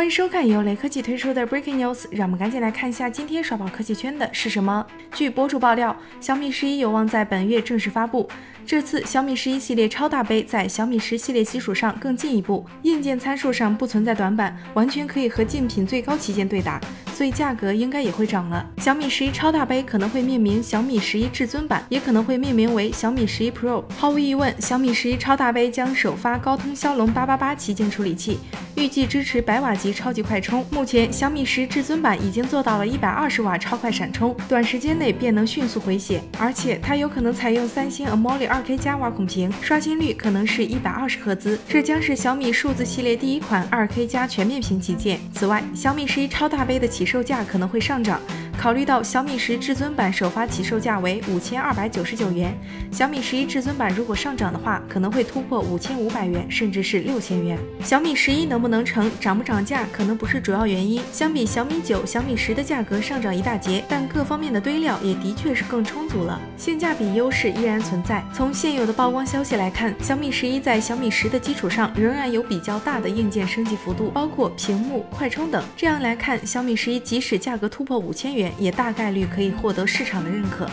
欢迎收看由雷科技推出的 Breaking News，让我们赶紧来看一下今天刷爆科技圈的是什么。据博主爆料，小米十一有望在本月正式发布。这次小米十一系列超大杯在小米十系列基础上更进一步，硬件参数上不存在短板，完全可以和竞品最高旗舰对打。所以价格应该也会涨了。小米十一超大杯可能会命名小米十一至尊版，也可能会命名为小米十一 Pro。毫无疑问，小米十一超大杯将首发高通骁龙八八八旗舰处理器，预计支持百瓦级超级快充。目前小米十至尊版已经做到了一百二十瓦超快闪充，短时间内便能迅速回血，而且它有可能采用三星 AMOLED 二 K 加挖孔屏，刷新率可能是一百二十赫兹。这将是小米数字系列第一款二 K 加全面屏旗舰。此外，小米十一超大杯的起售价可能会上涨。考虑到小米十至尊版首发起售价为五千二百九十九元，小米十一至尊版如果上涨的话，可能会突破五千五百元，甚至是六千元。小米十一能不能成，涨不涨价，可能不是主要原因。相比小米九、小米十的价格上涨一大截，但各方面的堆料也的确是更充足了，性价比优势依然存在。从现有的曝光消息来看，小米十一在小米十的基础上仍然有比较大的硬件升级幅度，包括屏幕、快充等。这样来看，小米十一即使价格突破五千元，也大概率可以获得市场的认可。